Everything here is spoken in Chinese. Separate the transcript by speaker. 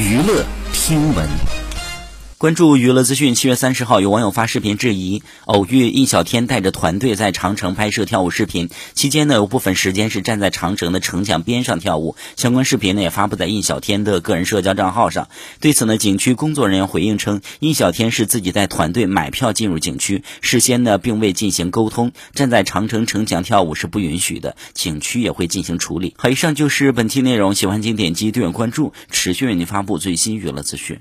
Speaker 1: 娱乐听闻。
Speaker 2: 关注娱乐资讯，七月三十号，有网友发视频质疑偶遇印小天带着团队在长城拍摄跳舞视频，期间呢有部分时间是站在长城的城墙边上跳舞。相关视频呢也发布在印小天的个人社交账号上。对此呢，景区工作人员回应称，印小天是自己带团队买票进入景区，事先呢并未进行沟通，站在长城城墙跳舞是不允许的，景区也会进行处理。好，以上就是本期内容，喜欢请点击订阅关注，持续为您发布最新娱乐资讯。